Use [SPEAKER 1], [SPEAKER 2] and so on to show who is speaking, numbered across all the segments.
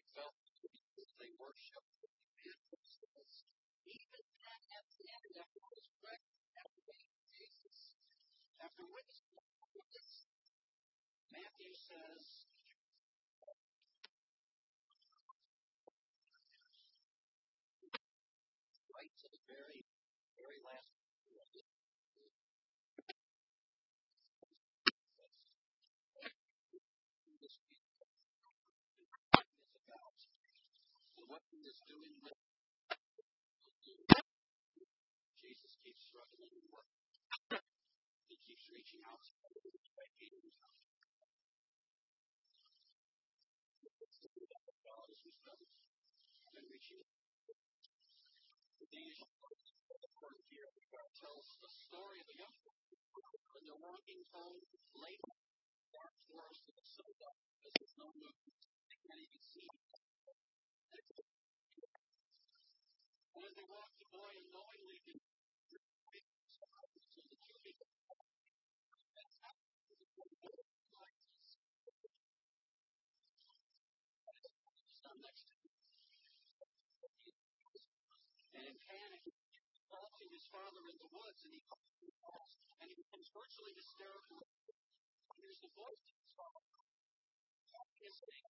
[SPEAKER 1] They felt because they worshiped the apostles. Even that at the end, after his breakfast, after meeting Jesus, after witnessing this, Matthew says, right to the very, very last is doing more. Jesus keeps struggling more. He keeps reaching out to tells the story of a young when they're walking home late, dark forest of the synagogue. This is no movement. can't even see lost a and knowingly did And in panic, he followed his father in the woods, and he calls him false, and he becomes virtually hysterical. And there's the voice of his father. His name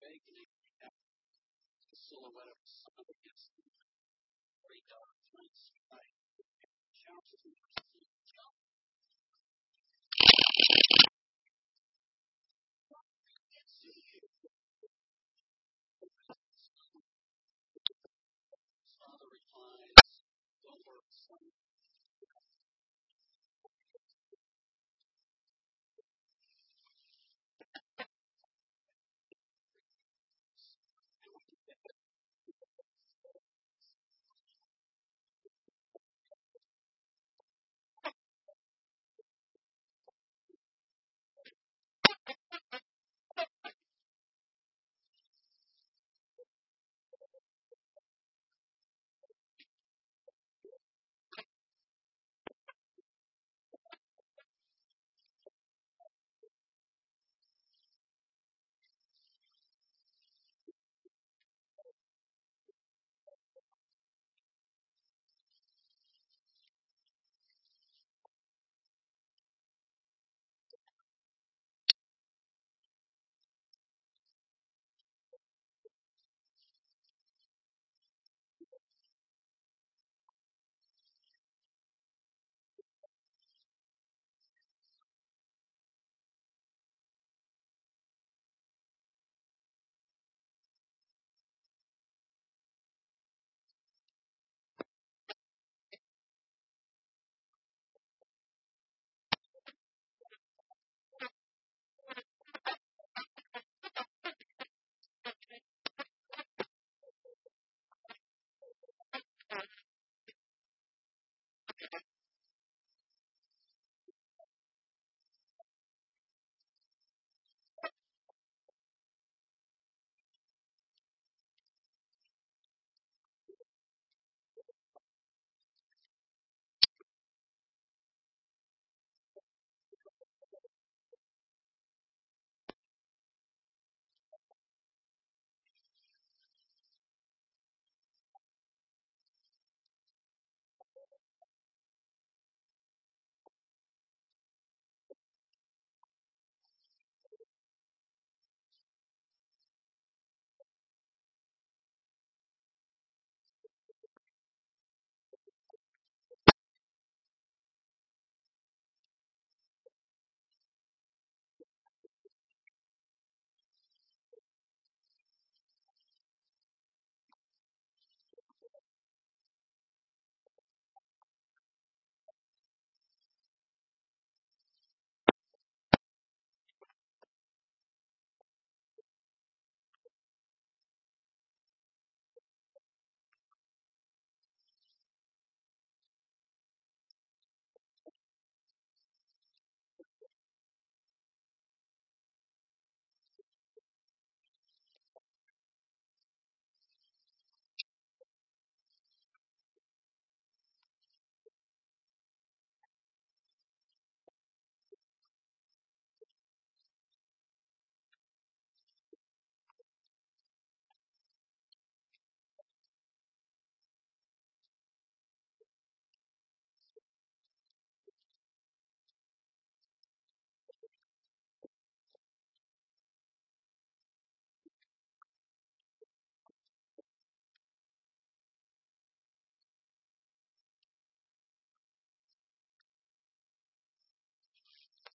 [SPEAKER 1] begging the silhouette of the sun against the very dark night sky. and Shouts at the